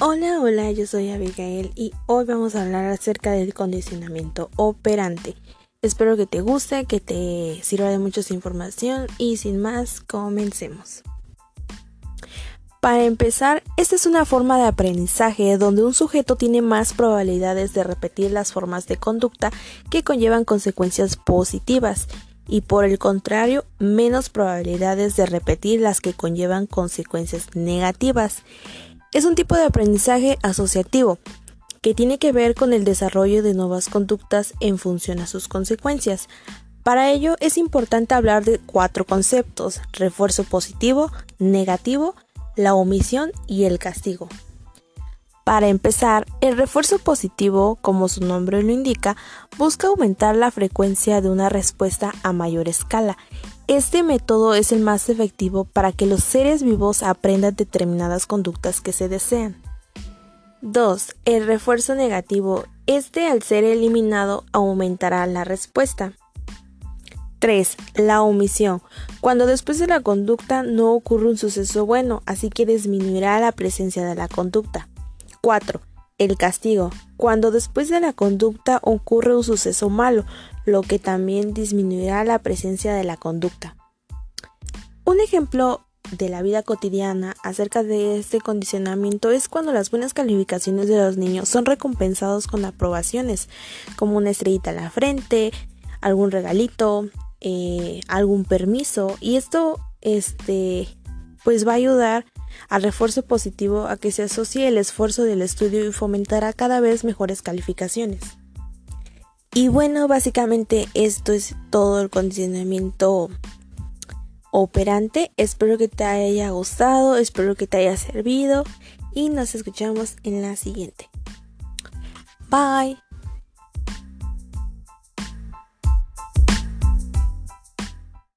Hola, hola, yo soy Abigail y hoy vamos a hablar acerca del condicionamiento operante. Espero que te guste, que te sirva de mucha información y sin más, comencemos. Para empezar, esta es una forma de aprendizaje donde un sujeto tiene más probabilidades de repetir las formas de conducta que conllevan consecuencias positivas y por el contrario, menos probabilidades de repetir las que conllevan consecuencias negativas. Es un tipo de aprendizaje asociativo que tiene que ver con el desarrollo de nuevas conductas en función a sus consecuencias. Para ello es importante hablar de cuatro conceptos, refuerzo positivo, negativo, la omisión y el castigo. Para empezar, el refuerzo positivo, como su nombre lo indica, busca aumentar la frecuencia de una respuesta a mayor escala este método es el más efectivo para que los seres vivos aprendan determinadas conductas que se desean. 2. El refuerzo negativo. Este al ser eliminado aumentará la respuesta. 3. La omisión. Cuando después de la conducta no ocurre un suceso bueno, así que disminuirá la presencia de la conducta. 4. El castigo. Cuando después de la conducta ocurre un suceso malo, lo que también disminuirá la presencia de la conducta. Un ejemplo de la vida cotidiana acerca de este condicionamiento es cuando las buenas calificaciones de los niños son recompensados con aprobaciones, como una estrellita en la frente, algún regalito, eh, algún permiso, y esto este, pues va a ayudar al refuerzo positivo a que se asocie el esfuerzo del estudio y fomentará cada vez mejores calificaciones. Y bueno, básicamente esto es todo el condicionamiento operante. Espero que te haya gustado, espero que te haya servido y nos escuchamos en la siguiente. Bye.